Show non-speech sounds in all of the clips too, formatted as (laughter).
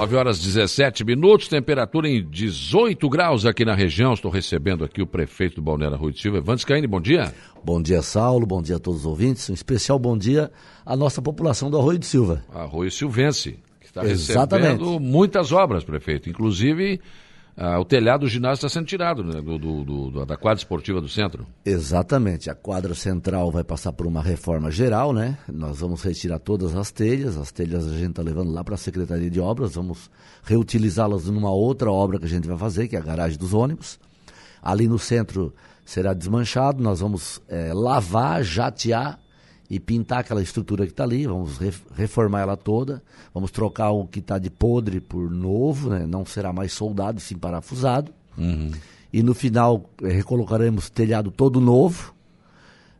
9 horas 17 minutos, temperatura em 18 graus aqui na região. Estou recebendo aqui o prefeito do Balneário Rui de Silva, Evandes Caine, bom dia. Bom dia, Saulo, bom dia a todos os ouvintes. Um especial bom dia à nossa população do Arroio de Silva. Arroio Silvense, que está recebendo muitas obras, prefeito. Inclusive, ah, o telhado do ginásio está sendo tirado né, do, do, do, da quadra esportiva do centro. Exatamente. A quadra central vai passar por uma reforma geral, né? Nós vamos retirar todas as telhas. As telhas a gente está levando lá para a Secretaria de Obras. Vamos reutilizá-las numa outra obra que a gente vai fazer, que é a garagem dos ônibus. Ali no centro será desmanchado. Nós vamos é, lavar, jatear e pintar aquela estrutura que está ali, vamos reformar ela toda, vamos trocar o que está de podre por novo, né? não será mais soldado, sim parafusado. Uhum. E no final eh, recolocaremos telhado todo novo,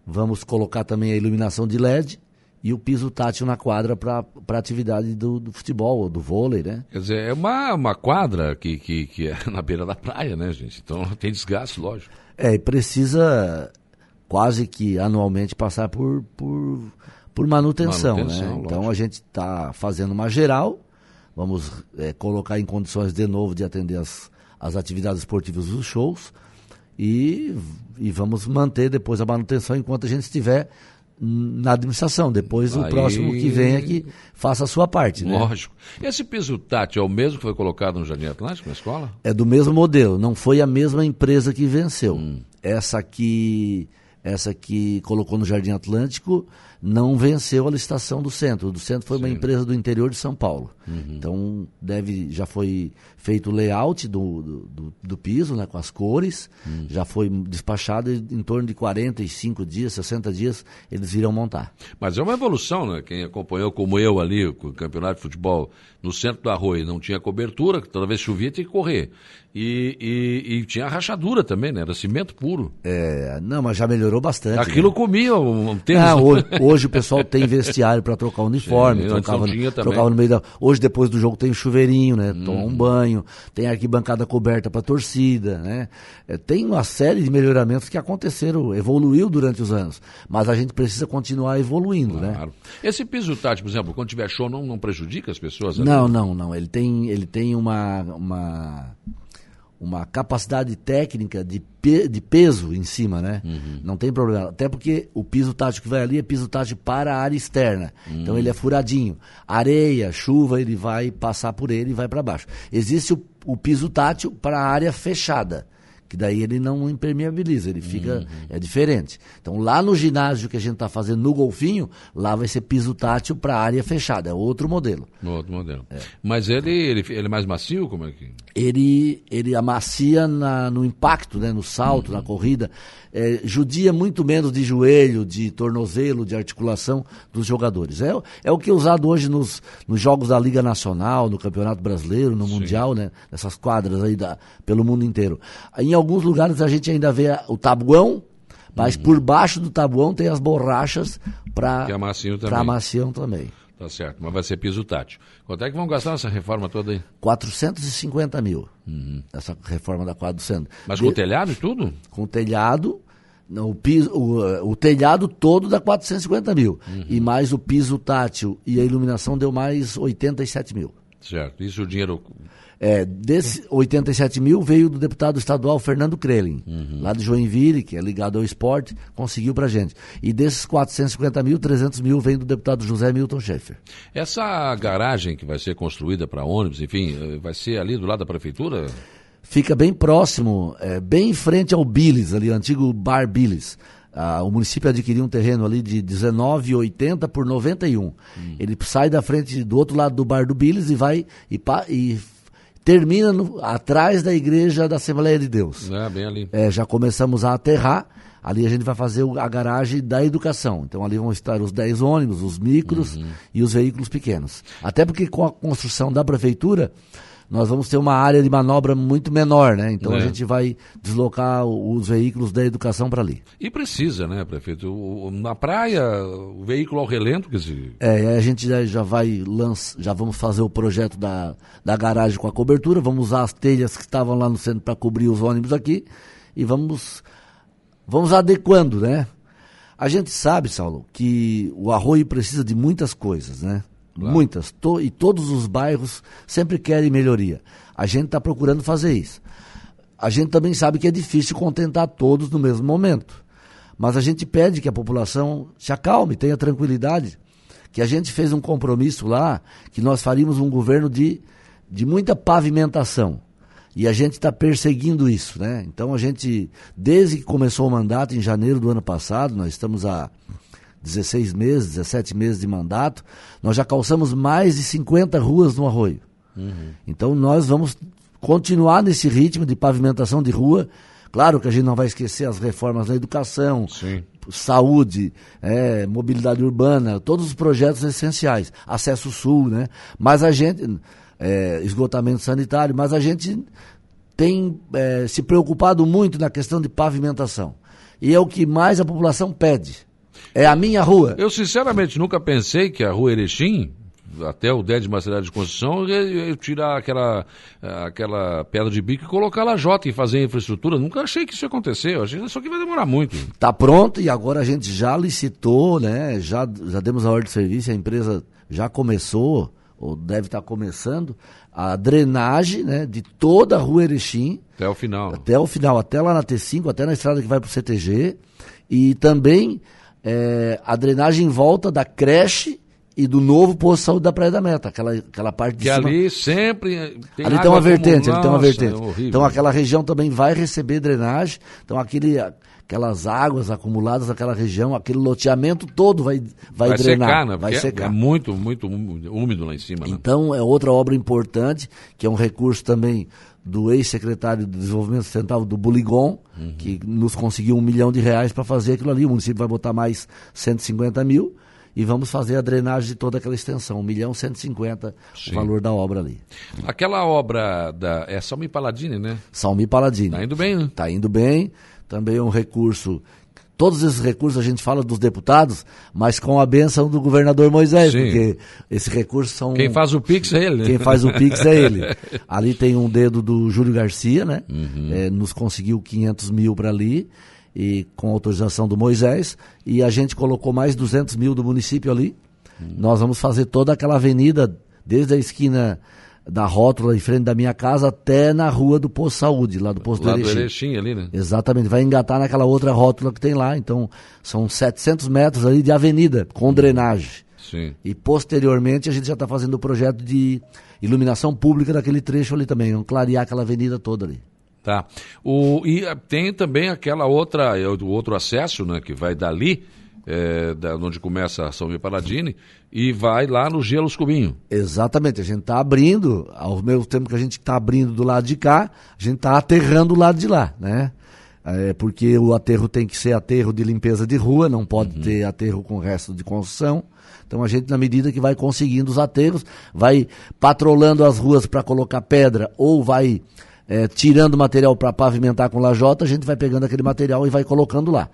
vamos colocar também a iluminação de LED e o piso tátil na quadra para a atividade do, do, futebol ou do vôlei, né? Quer dizer, é uma, uma quadra que, que, que é (laughs) na beira da praia, né, gente? Então tem desgaste, lógico. É, e precisa quase que anualmente passar por, por, por manutenção. manutenção né? Então a gente está fazendo uma geral, vamos é, colocar em condições de novo de atender as, as atividades esportivas dos shows e, e vamos manter depois a manutenção enquanto a gente estiver na administração. Depois Aí... o próximo que vem é que faça a sua parte. Né? Lógico. Esse piso tátil é o mesmo que foi colocado no Jardim Atlântico, na escola? É do mesmo modelo, não foi a mesma empresa que venceu. Hum. Essa aqui essa que colocou no Jardim Atlântico, não venceu a licitação do centro. O do centro foi Sim. uma empresa do interior de São Paulo. Uhum. Então, deve, já foi feito o layout do, do, do piso, né, com as cores, uhum. já foi despachado em torno de 45 dias, 60 dias, eles viram montar. Mas é uma evolução, né? Quem acompanhou como eu ali, o campeonato de futebol no centro do Arroio, não tinha cobertura, toda vez chovia tinha que correr. E, e, e, tinha rachadura também, né? Era cimento puro. É, não, mas já melhorou bastante. Aquilo né? comia um tempo. Ah, hoje, hoje, o pessoal tem vestiário para trocar o uniforme, Sim, trocava, trocava no meio da. Hoje, depois do jogo, tem o chuveirinho, né? Hum. Toma um banho, tem arquibancada coberta para torcida, né? É, tem uma série de melhoramentos que aconteceram, evoluiu durante os anos. Mas a gente precisa continuar evoluindo, né? claro. né? Esse piso tático, por exemplo, quando tiver show, não, não prejudica as pessoas? Não, não, não. Ele tem, ele tem uma. uma uma capacidade técnica de, pe de peso em cima, né? Uhum. Não tem problema. Até porque o piso tático que vai ali é piso tático para a área externa. Uhum. Então ele é furadinho. Areia, chuva, ele vai passar por ele e vai para baixo. Existe o, o piso tátil para a área fechada que daí ele não impermeabiliza, ele fica. Uhum. É diferente. Então, lá no ginásio que a gente está fazendo no Golfinho, lá vai ser piso tátil para área fechada, é outro modelo. Outro modelo. É. Mas ele, ele, ele é mais macio? Como é que. Ele, ele amacia na, no impacto, né, no salto, uhum. na corrida. É, judia muito menos de joelho, de tornozelo, de articulação dos jogadores. É, é o que é usado hoje nos, nos jogos da Liga Nacional, no Campeonato Brasileiro, no Sim. Mundial, né? Nessas quadras aí da, pelo mundo inteiro. Em alguns lugares a gente ainda vê o tabuão, mas uhum. por baixo do tabuão tem as borrachas para amaciam também. Tá certo, mas vai ser piso tátil. Quanto é que vão gastar nessa reforma toda aí? 450 mil. Uhum. Essa reforma da quadra do centro. Mas De... com telhado e tudo? Com telhado, o, piso, o, o, telhado todo dá 450 mil. Uhum. E mais o piso tátil e a iluminação deu mais 87 mil. Certo. Isso o dinheiro é, desse 87 mil veio do deputado estadual Fernando Krelin, uhum. lá de Joinville, que é ligado ao esporte, conseguiu pra gente. E desses 450 mil, 300 mil vem do deputado José Milton Schaeffer. Essa garagem que vai ser construída para ônibus, enfim, eh, vai ser ali do lado da prefeitura? Fica bem próximo, é, bem em frente ao Billis, ali, o antigo Bar Billis. Ah, o município adquiriu um terreno ali de 19,80 por 91. Hum. Ele sai da frente do outro lado do bar do Billis e vai e, e termina no, atrás da igreja da Assembleia de Deus. É, bem ali. É, já começamos a aterrar. Ali a gente vai fazer a garagem da educação. Então ali vão estar os 10 ônibus, os micros uhum. e os veículos pequenos. Até porque com a construção da prefeitura, nós vamos ter uma área de manobra muito menor, né? Então é. a gente vai deslocar os veículos da educação para ali. E precisa, né, prefeito? O, na praia, o veículo ao relento, quer dizer... É, a gente já, já vai lança, já vamos fazer o projeto da, da garagem com a cobertura, vamos usar as telhas que estavam lá no centro para cobrir os ônibus aqui e vamos, vamos adequando, né? A gente sabe, Saulo, que o arroio precisa de muitas coisas, né? Claro. muitas. To, e todos os bairros sempre querem melhoria. A gente está procurando fazer isso. A gente também sabe que é difícil contentar todos no mesmo momento. Mas a gente pede que a população se acalme, tenha tranquilidade. Que a gente fez um compromisso lá, que nós faríamos um governo de, de muita pavimentação. E a gente está perseguindo isso, né? Então a gente, desde que começou o mandato, em janeiro do ano passado, nós estamos há 16 meses, 17 meses de mandato, nós já calçamos mais de 50 ruas no Arroio. Uhum. Então nós vamos continuar nesse ritmo de pavimentação de rua. Claro que a gente não vai esquecer as reformas na educação, Sim. saúde, é, mobilidade urbana, todos os projetos essenciais, acesso sul, né? Mas a gente, é, esgotamento sanitário, mas a gente tem é, se preocupado muito na questão de pavimentação. E é o que mais a população pede. É a minha rua. Eu sinceramente nunca pensei que a rua Erechim até o 10 de material de construção, eu tirar aquela, aquela pedra de bico e colocar lajota e fazer infraestrutura. Nunca achei que isso ia acontecer. Eu achei só que vai demorar muito. Está pronto e agora a gente já licitou, né? Já, já demos a ordem de serviço, a empresa já começou, ou deve estar começando, a drenagem né, de toda a rua Erechim. Até o final. Até o final, até lá na T5, até na estrada que vai para o CTG. E também é, a drenagem em volta da creche e do novo posto de saúde da Praia da Meta, aquela, aquela parte de que cima. ali sempre tem Ali tem uma vertente, ali tem uma vertente. É então aquela região também vai receber drenagem, então aquele aquelas águas acumuladas naquela região, aquele loteamento todo vai vai, vai drenar, secar, né? vai secar. É muito muito úmido lá em cima, né? Então é outra obra importante, que é um recurso também do ex-secretário de Desenvolvimento Sustentável do Buligon, uhum. que nos conseguiu um milhão de reais para fazer aquilo ali. O município vai botar mais 150 mil e vamos fazer a drenagem de toda aquela extensão, 1 milhão 150 Sim. o valor da obra ali. Aquela obra da é Salmi Paladini, né? Salmi Paladini. Tá indo bem, né? Tá indo bem. Também um recurso todos esses recursos a gente fala dos deputados, mas com a benção do governador Moisés, Sim. porque esses recursos são. Quem faz o Pix é ele. Quem faz o Pix é ele. (laughs) Ali tem um dedo do Júlio Garcia, né? Uhum. É, nos conseguiu 500 mil para ali e com autorização do Moisés, e a gente colocou mais 200 mil do município ali. Hum. Nós vamos fazer toda aquela avenida, desde a esquina da rótula em frente da minha casa até na rua do Posto Saúde, lá do Posto lá do Erechim. do Erechim ali, né? Exatamente, vai engatar naquela outra rótula que tem lá, então são 700 metros ali de avenida, com drenagem. Sim. E posteriormente a gente já está fazendo o projeto de iluminação pública daquele trecho ali também, vamos clarear aquela avenida toda ali. Tá. O, e eh, tem também aquela outra, é, o outro acesso, né, que vai dali, é, da, onde começa a São Miguel Paladini, e vai lá no Gelos Cubinho. Exatamente, a gente está abrindo, ao mesmo tempo que a gente está abrindo do lado de cá, a gente está aterrando do lado de lá, né? É, porque o aterro tem que ser aterro de limpeza de rua, não pode uhum. ter aterro com resto de construção. Então a gente, na medida que vai conseguindo os aterros, vai patrolando as ruas para colocar pedra ou vai é, tirando material para pavimentar com lajota, a gente vai pegando aquele material e vai colocando lá,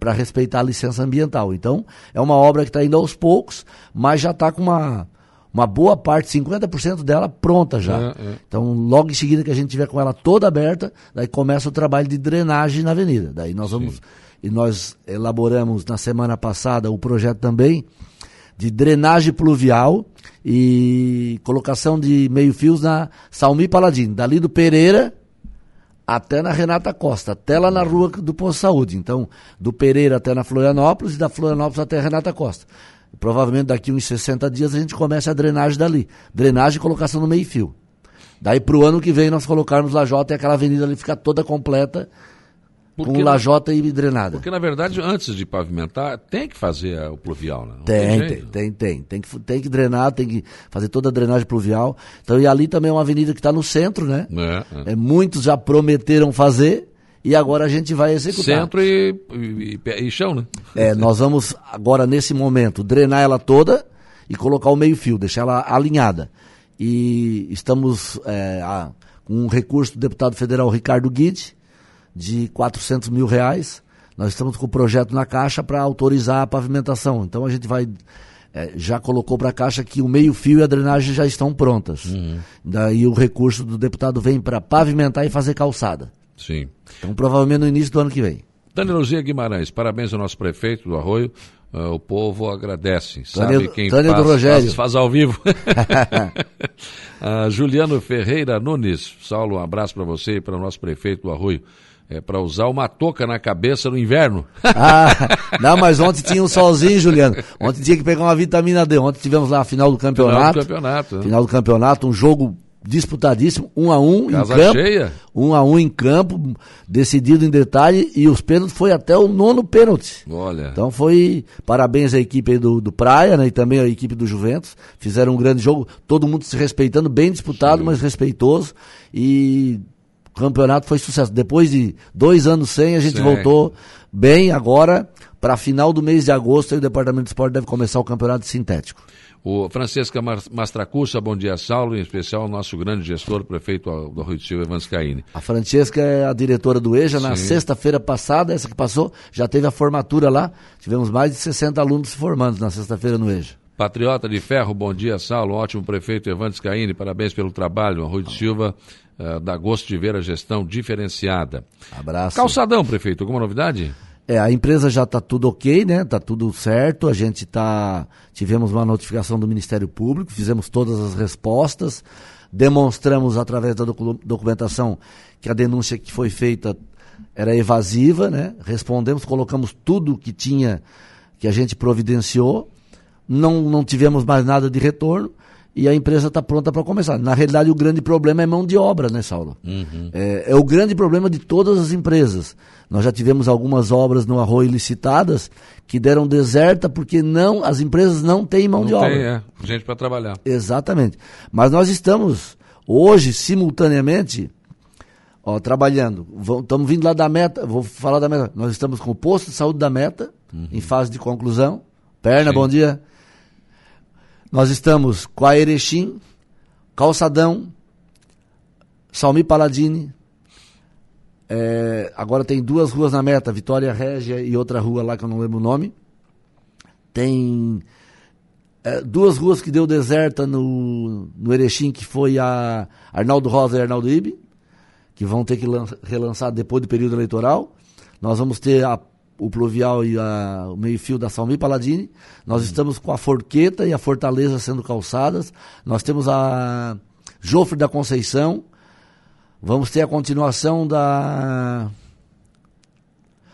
para respeitar a licença ambiental. Então, é uma obra que está indo aos poucos, mas já está com uma, uma boa parte, 50% dela pronta já. É, é. Então, logo em seguida que a gente tiver com ela toda aberta, daí começa o trabalho de drenagem na avenida. Daí nós vamos, Sim. e nós elaboramos na semana passada o projeto também de drenagem pluvial e colocação de meio-fios na Salmi Paladino, dali do Pereira até na Renata Costa, até lá na rua do Posto Saúde. Então, do Pereira até na Florianópolis e da Florianópolis até a Renata Costa. Provavelmente daqui uns 60 dias a gente começa a drenagem dali. Drenagem e colocação no meio-fio. Daí para o ano que vem nós colocarmos a Jota e aquela avenida ali ficar toda completa porque, com lajota e drenada. Porque, na verdade, antes de pavimentar, tem que fazer o pluvial, né? Tem, tem, tem, tem, tem. que, tem que drenar, tem que fazer toda a drenagem pluvial. Então, e ali também é uma avenida que está no centro, né? É, é. é, muitos já prometeram fazer e agora a gente vai executar. Centro e, e, e chão, né? É, (laughs) nós vamos agora, nesse momento, drenar ela toda e colocar o meio-fio, deixar ela alinhada. E estamos é, a, com um recurso do deputado federal Ricardo Guide, de 400 mil reais. Nós estamos com o projeto na Caixa para autorizar a pavimentação. Então a gente vai. É, já colocou para a Caixa que o meio-fio e a drenagem já estão prontas. Uhum. Daí o recurso do deputado vem para pavimentar e fazer calçada. Sim. Então provavelmente no início do ano que vem. Dani Luzia Guimarães, parabéns ao nosso prefeito do Arroio, Uh, o povo agradece. Sabe quem Tânia faz. Faz, faz ao vivo. uh, (laughs) (laughs) Juliano Ferreira Nunes. Saulo, um abraço para você e para o nosso prefeito do Arroio. É para usar uma touca na cabeça no inverno. (laughs) ah, não, mas ontem tinha um solzinho, Juliano. Ontem tinha que pegar uma vitamina D. Ontem tivemos lá a final do campeonato. Final do campeonato. Né? Final do campeonato, um jogo disputadíssimo, um a um Casa em campo. cheia. Um a um em campo, decidido em detalhe, e os pênaltis foi até o nono pênalti. Olha. Então foi parabéns à equipe do, do Praia, né? E também à equipe do Juventus. Fizeram um grande jogo, todo mundo se respeitando, bem disputado, Sim. mas respeitoso. E campeonato foi sucesso. Depois de dois anos sem, a gente Sim. voltou bem agora. Para final do mês de agosto, o Departamento de Esporte deve começar o campeonato sintético. O Francesca Mas- Mastracussa, bom dia, Saulo, em especial o nosso grande gestor, prefeito do Rio de Silva, Evans Caine. A Francesca é a diretora do EJA. Na sexta-feira passada, essa que passou, já teve a formatura lá. Tivemos mais de 60 alunos se formando na sexta-feira no EJA. Patriota de Ferro, bom dia, Saulo, ótimo prefeito Evandes Caine, parabéns pelo trabalho. Rui de Silva, eh, dá gosto de ver a gestão diferenciada. Abraço. Calçadão, prefeito, alguma novidade? É, a empresa já está tudo ok, né? Está tudo certo. A gente tá. Tivemos uma notificação do Ministério Público, fizemos todas as respostas, demonstramos através da docu- documentação que a denúncia que foi feita era evasiva, né? Respondemos, colocamos tudo que tinha, que a gente providenciou. Não, não tivemos mais nada de retorno e a empresa está pronta para começar. Na realidade, o grande problema é mão de obra, né, Saulo? É, é o grande problema de todas as empresas. Nós já tivemos algumas obras no Arroio licitadas que deram deserta porque não as empresas não têm mão de Não obra. tem, é, gente para trabalhar. Exatamente. Mas nós estamos hoje, simultaneamente, ó, trabalhando. Estamos vindo lá da meta, vou falar da meta. Nós estamos com o posto de saúde da meta, em fase de conclusão. Perna, Sim. bom dia. Nós estamos com a Erechim, Calçadão, Salmi Paladini. É, agora tem duas ruas na meta, Vitória Régia e outra rua lá que eu não lembro o nome. Tem é, duas ruas que deu deserta no, no Erechim, que foi a Arnaldo Rosa e Arnaldo Ibe, que vão ter que lan- relançar depois do período eleitoral. Nós vamos ter a- o pluvial e a- o meio-fio da Salmi Paladini. Nós estamos com a Forqueta e a Fortaleza sendo calçadas. Nós temos a Jofre da Conceição. Vamos ter a continuação da.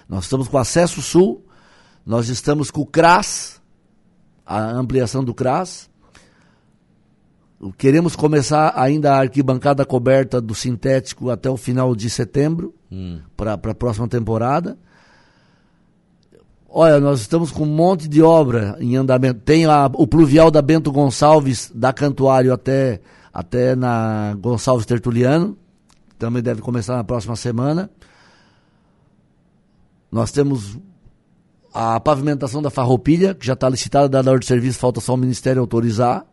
Nós estamos com o Acesso Sul. Nós estamos com o CRAS, a ampliação do CRAS. Queremos começar ainda a arquibancada coberta do sintético até o final de setembro, para a próxima temporada. Olha, nós estamos com um monte de obra em andamento. Tem a- o pluvial da Bento Gonçalves, da Cantuário até, até na Gonçalves Tertuliano. Também deve começar na próxima semana. Nós temos a pavimentação da Farroupilha, que já está licitada, dada a ordem de serviço, falta só o Ministério autorizar.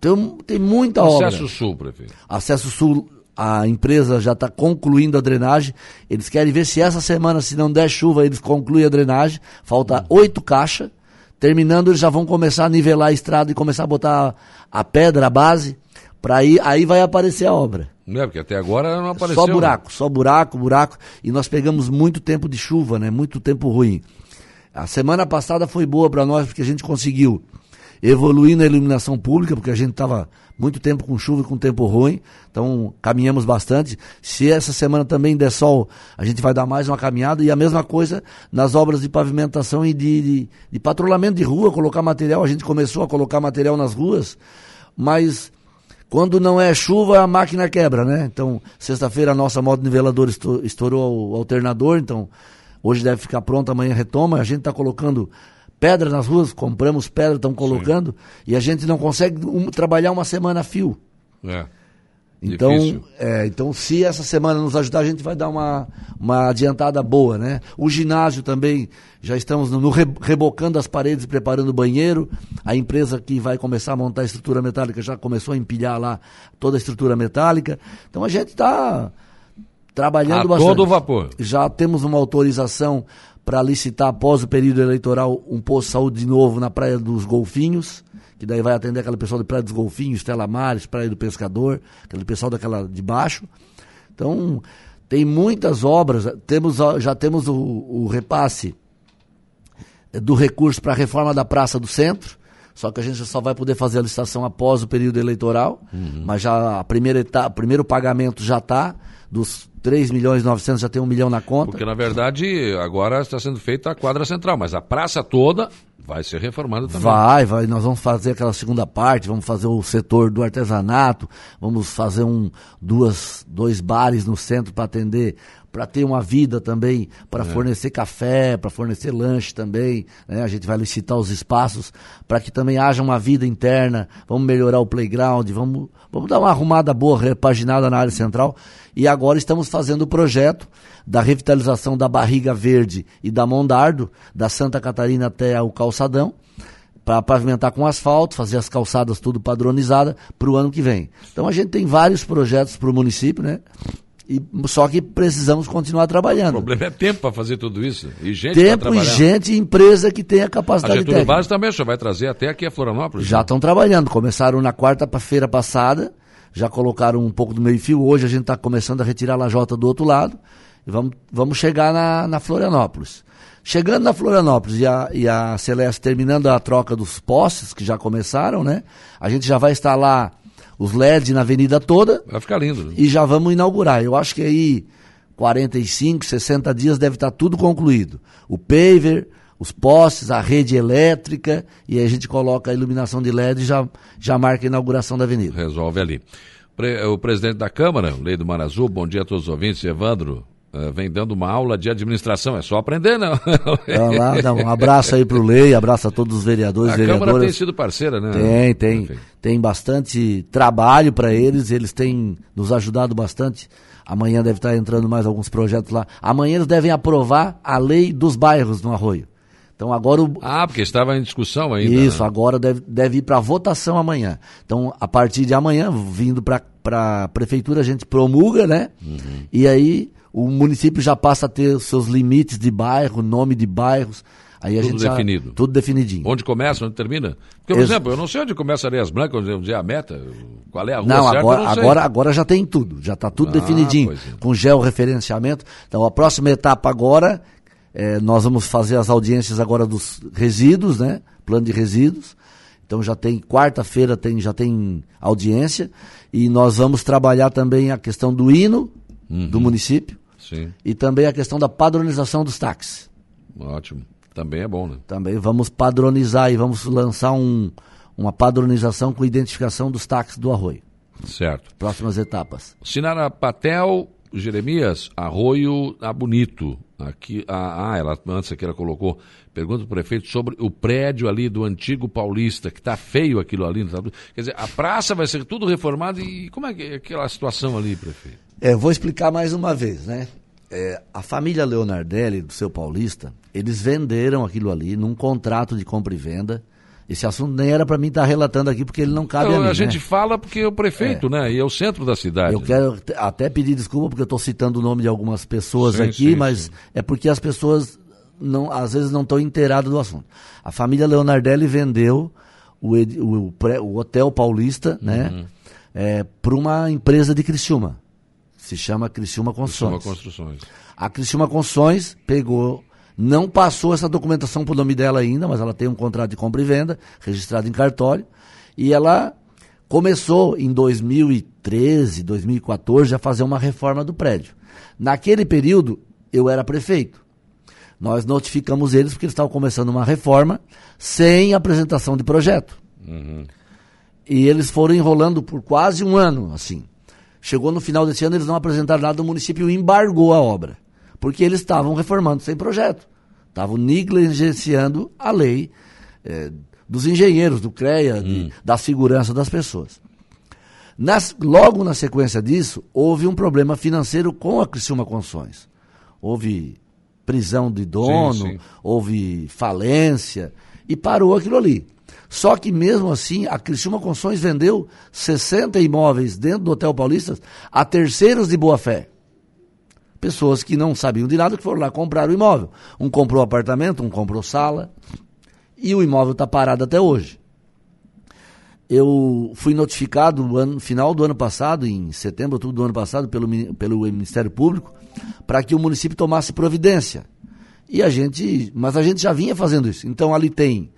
Tem, tem muita obra. Acesso Sul, prefeito. Acesso Sul, a empresa já está concluindo a drenagem. Eles querem ver se essa semana, se não der chuva, eles concluem a drenagem. Falta oito caixas. Terminando, eles já vão começar a nivelar a estrada e começar a botar a, a pedra, a base. Para aí, aí vai aparecer a obra. Não é, porque até agora não apareceu. Só buraco, só buraco, buraco. E nós pegamos muito tempo de chuva, né? Muito tempo ruim. A semana passada foi boa para nós porque a gente conseguiu evoluir na iluminação pública, porque a gente estava muito tempo com chuva e com tempo ruim. Então caminhamos bastante. Se essa semana também der sol, a gente vai dar mais uma caminhada. E a mesma coisa nas obras de pavimentação e de, de, de patrulhamento de rua, colocar material. A gente começou a colocar material nas ruas, mas quando não é chuva, a máquina quebra, né? Então, sexta-feira a nossa moto niveladora esto- estourou o alternador, então hoje deve ficar pronta, amanhã retoma. A gente está colocando pedra nas ruas, compramos pedra, estamos colocando, e a gente não consegue um- trabalhar uma semana a fio. É. Então, é, então, se essa semana nos ajudar, a gente vai dar uma, uma adiantada boa, né? O ginásio também, já estamos no, no re- rebocando as paredes, preparando o banheiro. A empresa que vai começar a montar a estrutura metálica já começou a empilhar lá toda a estrutura metálica. Então a gente está trabalhando A bastante. todo vapor. Já temos uma autorização para licitar após o período eleitoral um posto de saúde de novo na Praia dos Golfinhos, que daí vai atender aquela pessoal de Praia dos Golfinhos, Estela Mares, Praia do Pescador, aquele pessoal daquela de baixo. Então, tem muitas obras, temos, já temos o, o repasse do recurso para a reforma da Praça do Centro, só que a gente só vai poder fazer a licitação após o período eleitoral, uhum. mas já a primeira etapa, o primeiro pagamento já está, dos 3 milhões e 900 já tem um milhão na conta. Porque, na verdade, agora está sendo feita a quadra central, mas a praça toda vai ser reformada também. Vai, vai. Nós vamos fazer aquela segunda parte, vamos fazer o setor do artesanato, vamos fazer um, duas, dois bares no centro para atender para ter uma vida também, para é. fornecer café, para fornecer lanche também. Né? A gente vai licitar os espaços para que também haja uma vida interna. Vamos melhorar o playground, vamos, vamos dar uma arrumada boa, repaginada na área central. E agora estamos fazendo o projeto da revitalização da Barriga Verde e da Mondardo, da Santa Catarina até o Calçadão para pavimentar com asfalto, fazer as calçadas tudo padronizada para o ano que vem. Então a gente tem vários projetos para o município, né? E, só que precisamos continuar trabalhando. O problema é tempo para fazer tudo isso. E gente Tempo e gente e empresa que tem a capacidade a Getúlio técnica. Vargas também, já vai trazer até aqui a Florianópolis. Já estão trabalhando. Começaram na quarta-feira passada, já colocaram um pouco do meio-fio. Hoje a gente está começando a retirar a lajota do outro lado. E vamos, vamos chegar na, na Florianópolis. Chegando na Florianópolis e a, e a Celeste terminando a troca dos postes, que já começaram, né? A gente já vai estar lá os LEDs na avenida toda. Vai ficar lindo. E já vamos inaugurar. Eu acho que aí 45, 60 dias deve estar tudo concluído. O paver, os postes, a rede elétrica, e aí a gente coloca a iluminação de LED e já, já marca a inauguração da avenida. Resolve ali. O presidente da Câmara, Lei do Mar Azul, bom dia a todos os ouvintes, Evandro, vem dando uma aula de administração, é só aprender, não? lá, dá um abraço aí para o Lei, abraço a todos os vereadores a vereadoras. Câmara tem sido parceira, né? Tem, tem. Tem bastante trabalho para eles, eles têm nos ajudado bastante. Amanhã deve estar entrando mais alguns projetos lá. Amanhã eles devem aprovar a lei dos bairros no Arroio. Então agora o... Ah, porque estava em discussão ainda. Isso, né? agora deve, deve ir para votação amanhã. Então, a partir de amanhã, vindo para a prefeitura, a gente promulga, né? Uhum. E aí o município já passa a ter seus limites de bairro, nome de bairros. Aí a tudo gente definido. Já, tudo definidinho. Onde começa, onde termina? Porque, por Ex exemplo, eu não sei onde começa Areias Brancas, onde é a meta, qual é a rua não, certa, agora, não agora, agora já tem tudo, já está tudo ah, definidinho, é. com georreferenciamento. Então a próxima etapa agora, é, nós vamos fazer as audiências agora dos resíduos, né? Plano de resíduos. Então já tem quarta-feira tem já tem audiência e nós vamos trabalhar também a questão do hino uhum. do município Sim. E também a questão da padronização dos táxis. Ótimo. Também é bom, né? Também vamos padronizar e vamos lançar um, uma padronização com identificação dos táxis do Arroio. Certo. Próximas etapas. Sinara Patel, Jeremias, Arroio a Bonito. Aqui, ah, ah, ela, antes aqui ela colocou, pergunta para o prefeito sobre o prédio ali do antigo Paulista, que está feio aquilo ali. Tá? Quer dizer, a praça vai ser tudo reformado e como é que é aquela situação ali, prefeito? É, vou explicar mais uma vez, né? É, a família Leonardelli, do seu Paulista, eles venderam aquilo ali num contrato de compra e venda. Esse assunto nem era para mim estar tá relatando aqui, porque ele não cabe não, a mim. A gente né? fala porque é o prefeito, é. né? E é o centro da cidade. Eu quero até pedir desculpa, porque eu estou citando o nome de algumas pessoas sim, aqui, sim, mas sim. é porque as pessoas não, às vezes não estão inteiradas do assunto. A família Leonardelli vendeu o, o, o Hotel Paulista, né? uhum. né? É, para uma empresa de Criciúma. Se chama Criciúma Construções. Criciúma Construções. A Criciúma Construções pegou, não passou essa documentação para o nome dela ainda, mas ela tem um contrato de compra e venda registrado em cartório. E ela começou em 2013, 2014 a fazer uma reforma do prédio. Naquele período, eu era prefeito. Nós notificamos eles porque eles estavam começando uma reforma sem apresentação de projeto. Uhum. E eles foram enrolando por quase um ano, assim. Chegou no final desse ano, eles não apresentaram nada, o município embargou a obra. Porque eles estavam reformando sem projeto. Estavam negligenciando a lei é, dos engenheiros, do CREA, hum. de, da segurança das pessoas. Nas, logo na sequência disso, houve um problema financeiro com a Criciúma Construções. Houve prisão de dono, sim, sim. houve falência, e parou aquilo ali. Só que mesmo assim, a Criciúma Construções vendeu 60 imóveis dentro do Hotel Paulista a terceiros de boa fé. Pessoas que não sabiam de nada, que foram lá comprar o imóvel. Um comprou apartamento, um comprou sala. E o imóvel está parado até hoje. Eu fui notificado no ano, final do ano passado, em setembro, outubro do ano passado, pelo, pelo Ministério Público, para que o município tomasse providência. E a gente, mas a gente já vinha fazendo isso. Então ali tem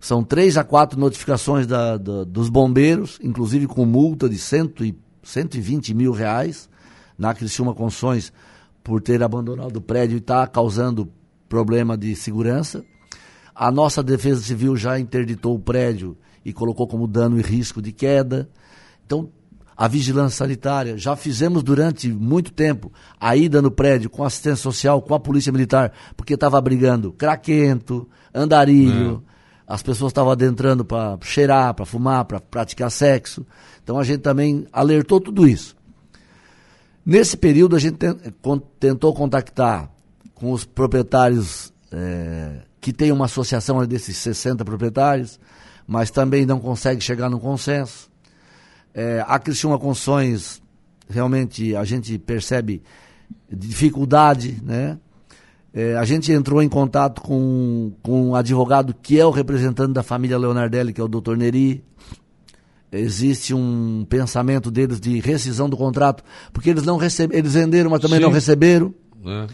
são três a quatro notificações da, da, dos bombeiros, inclusive com multa de cento e, 120 mil reais na Criciúma Construções por ter abandonado o prédio e está causando problema de segurança. A nossa Defesa Civil já interditou o prédio e colocou como dano e risco de queda. Então, a vigilância sanitária, já fizemos durante muito tempo a ida no prédio com assistência social, com a polícia militar, porque estava abrigando craquento, andarilho, é. As pessoas estavam adentrando para cheirar, para fumar, para praticar sexo. Então a gente também alertou tudo isso. Nesse período a gente tentou contactar com os proprietários é, que tem uma associação desses 60 proprietários, mas também não consegue chegar no consenso. É, a Criciúma realmente a gente percebe dificuldade, né? É, a gente entrou em contato com, com um advogado que é o representante da família Leonardelli, que é o doutor Neri. Existe um pensamento deles de rescisão do contrato, porque eles não receberam, eles venderam, mas também Sim. não receberam. É.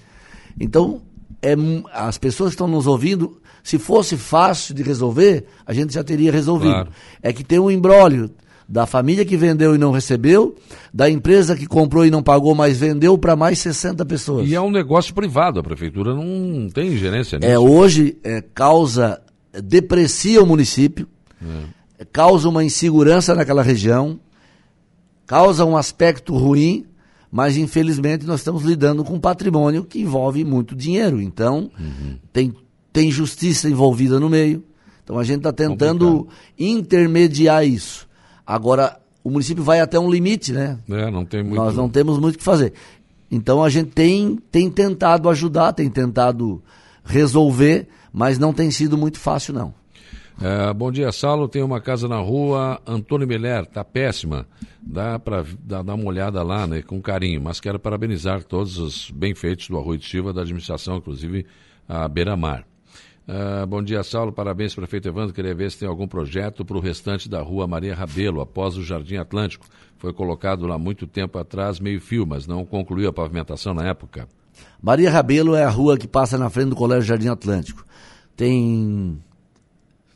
Então, é, as pessoas que estão nos ouvindo, se fosse fácil de resolver, a gente já teria resolvido. Claro. É que tem um embrólio da família que vendeu e não recebeu, da empresa que comprou e não pagou, mas vendeu para mais 60 pessoas. E é um negócio privado, a prefeitura não tem gerência nisso. É, hoje é, causa, deprecia o município, é. causa uma insegurança naquela região, causa um aspecto ruim mas infelizmente nós estamos lidando com um patrimônio que envolve muito dinheiro. Então, uhum. tem, tem justiça envolvida no meio. Então a gente está tentando Complicado. intermediar isso. Agora, o município vai até um limite, né? É, não tem muito... Nós não temos muito o que fazer. Então a gente tem, tem tentado ajudar, tem tentado resolver, mas não tem sido muito fácil, não. É, bom dia, Saulo. Tem uma casa na rua Antônio Miller, tá péssima. Dá para dar, uma olhada lá, né, com carinho. Mas quero parabenizar todos os bem-feitos do Arroio de Silva, da administração, inclusive a Beira Mar. Uh, bom dia, Saulo. Parabéns, prefeito Evandro. Queria ver se tem algum projeto para o restante da rua Maria Rabelo, após o Jardim Atlântico. Foi colocado lá muito tempo atrás, meio fio, mas não concluiu a pavimentação na época. Maria Rabelo é a rua que passa na frente do Colégio Jardim Atlântico. Tem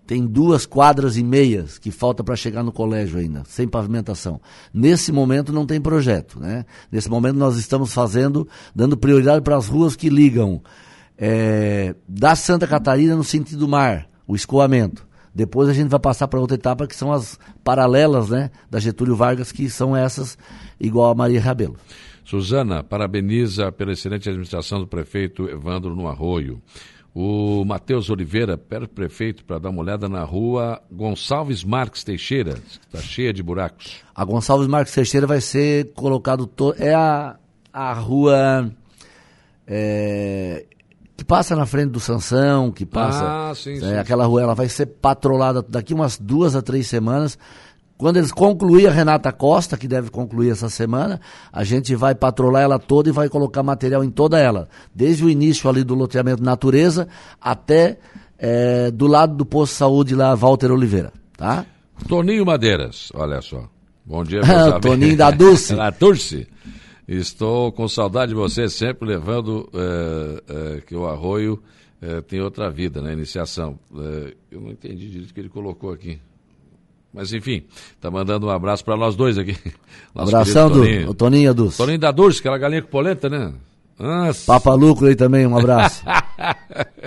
tem duas quadras e meias que falta para chegar no colégio ainda, sem pavimentação. Nesse momento não tem projeto, né? Nesse momento nós estamos fazendo, dando prioridade para as ruas que ligam é, da Santa Catarina no sentido mar, o escoamento. Depois a gente vai passar para outra etapa que são as paralelas, né, da Getúlio Vargas, que são essas igual a Maria Rabelo. Suzana, parabeniza pela excelente administração do prefeito Evandro no Arroio. O Matheus Oliveira, prefeito, para dar uma olhada na rua Gonçalves Marques Teixeira, está cheia de buracos. A Gonçalves Marques Teixeira vai ser colocado. To... É a, a rua é, que passa na frente do Sansão, que passa. Ah, sim, é, sim. Aquela rua ela vai ser patrolada daqui umas duas a três semanas quando eles concluir a Renata Costa, que deve concluir essa semana, a gente vai patrolar ela toda e vai colocar material em toda ela. Desde o início ali do loteamento Natureza até é, do lado do posto de saúde lá, Walter Oliveira. Tá? Toninho Madeiras, olha só. Bom dia, (laughs) meus Toninho da Dulce. (laughs) da Dulce. Estou com saudade de você, sempre levando é, é, que o arroio é, tem outra vida na iniciação. É, eu não entendi direito o que ele colocou aqui. Mas enfim, tá mandando um abraço para nós dois aqui. (laughs) Um abração do Toninho. Toninho Adus. Toninho da aquela galinha com polenta, né? Nossa. Papa Lucro aí também, um abraço.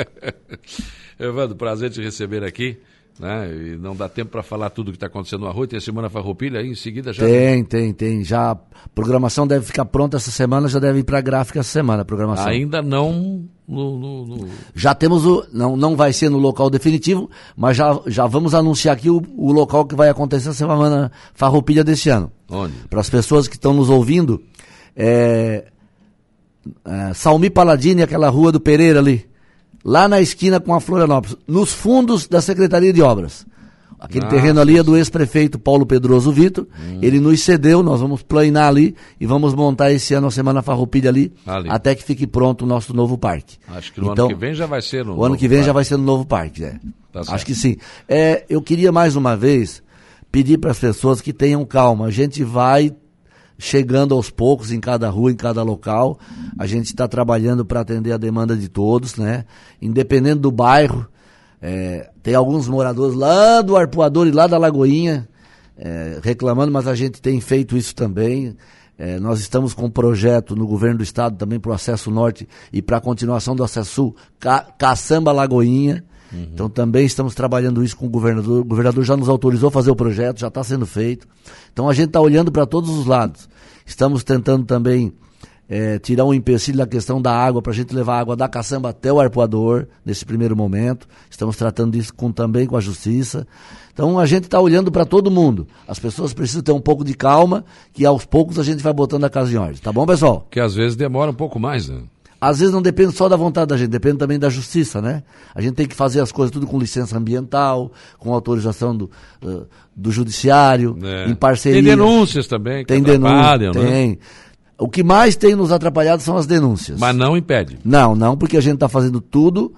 (laughs) Evandro, prazer te receber aqui. Né? E não dá tempo para falar tudo o que está acontecendo no Arroio. Tem a Semana Farroupilha aí, em seguida já... Tem, tem, tem. Já, a programação deve ficar pronta essa semana, já deve ir para a gráfica essa semana, a programação. Ainda não no, no, no... Já temos o... Não, não vai ser no local definitivo, mas já, já vamos anunciar aqui o, o local que vai acontecer a Semana Farroupilha desse ano. Onde? Para as pessoas que estão nos ouvindo, é, é, Salmi Paladini, aquela rua do Pereira ali lá na esquina com a Florianópolis, nos fundos da Secretaria de Obras. Aquele ah, terreno ali é do ex-prefeito Paulo Pedroso Vitor. Hum. Ele nos cedeu, nós vamos planear ali e vamos montar esse ano a Semana Farroupilha ali, ali, até que fique pronto o nosso novo parque. Acho que no então, ano que vem já vai ser no O ano que vem parque. já vai ser no novo parque, é. Tá Acho que sim. É, eu queria mais uma vez pedir para as pessoas que tenham calma. A gente vai chegando aos poucos em cada rua, em cada local. A gente está trabalhando para atender a demanda de todos, né? Independente do bairro. É, tem alguns moradores lá do Arpoador e lá da Lagoinha é, reclamando, mas a gente tem feito isso também. É, nós estamos com um projeto no governo do estado também para o acesso norte e para a continuação do acesso sul, Ca Caçamba Lagoinha. Uhum. Então também estamos trabalhando isso com o governador. O governador já nos autorizou a fazer o projeto, já está sendo feito. Então a gente está olhando para todos os lados. Estamos tentando também é, tirar um empecilho da questão da água, para a gente levar a água da caçamba até o arpoador, nesse primeiro momento. Estamos tratando isso com, também com a justiça. Então a gente está olhando para todo mundo. As pessoas precisam ter um pouco de calma, que aos poucos a gente vai botando a casa em ordem. Tá bom, pessoal? Que às vezes demora um pouco mais, né? Às vezes não depende só da vontade da gente, depende também da justiça, né? A gente tem que fazer as coisas tudo com licença ambiental, com autorização do, uh, do judiciário, é. em parceria. Tem denúncias também, tem denúncias, né? tem. O que mais tem nos atrapalhado são as denúncias. Mas não impede. Não, não, porque a gente está fazendo tudo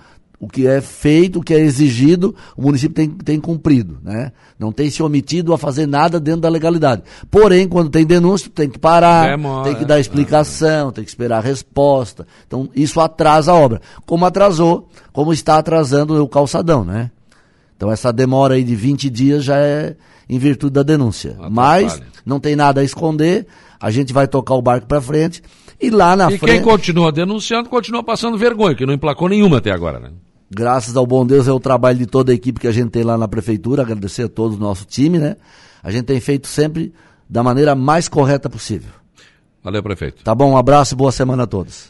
o que é feito, o que é exigido, o município tem, tem cumprido, né? Não tem se omitido a fazer nada dentro da legalidade. Porém, quando tem denúncia, tem que parar, Demora, tem que dar explicação, tem que esperar a resposta. Então, isso atrasa a obra. Como atrasou, como está atrasando o calçadão, né? Então, essa demora aí de 20 dias já é em virtude da denúncia. Atrapalha. Mas, não tem nada a esconder, a gente vai tocar o barco para frente e lá na e frente. E quem continua denunciando continua passando vergonha, que não emplacou nenhuma até agora, né? Graças ao bom Deus é o trabalho de toda a equipe que a gente tem lá na prefeitura, agradecer a todo o nosso time, né? A gente tem feito sempre da maneira mais correta possível. Valeu, prefeito. Tá bom, um abraço e boa semana a todos.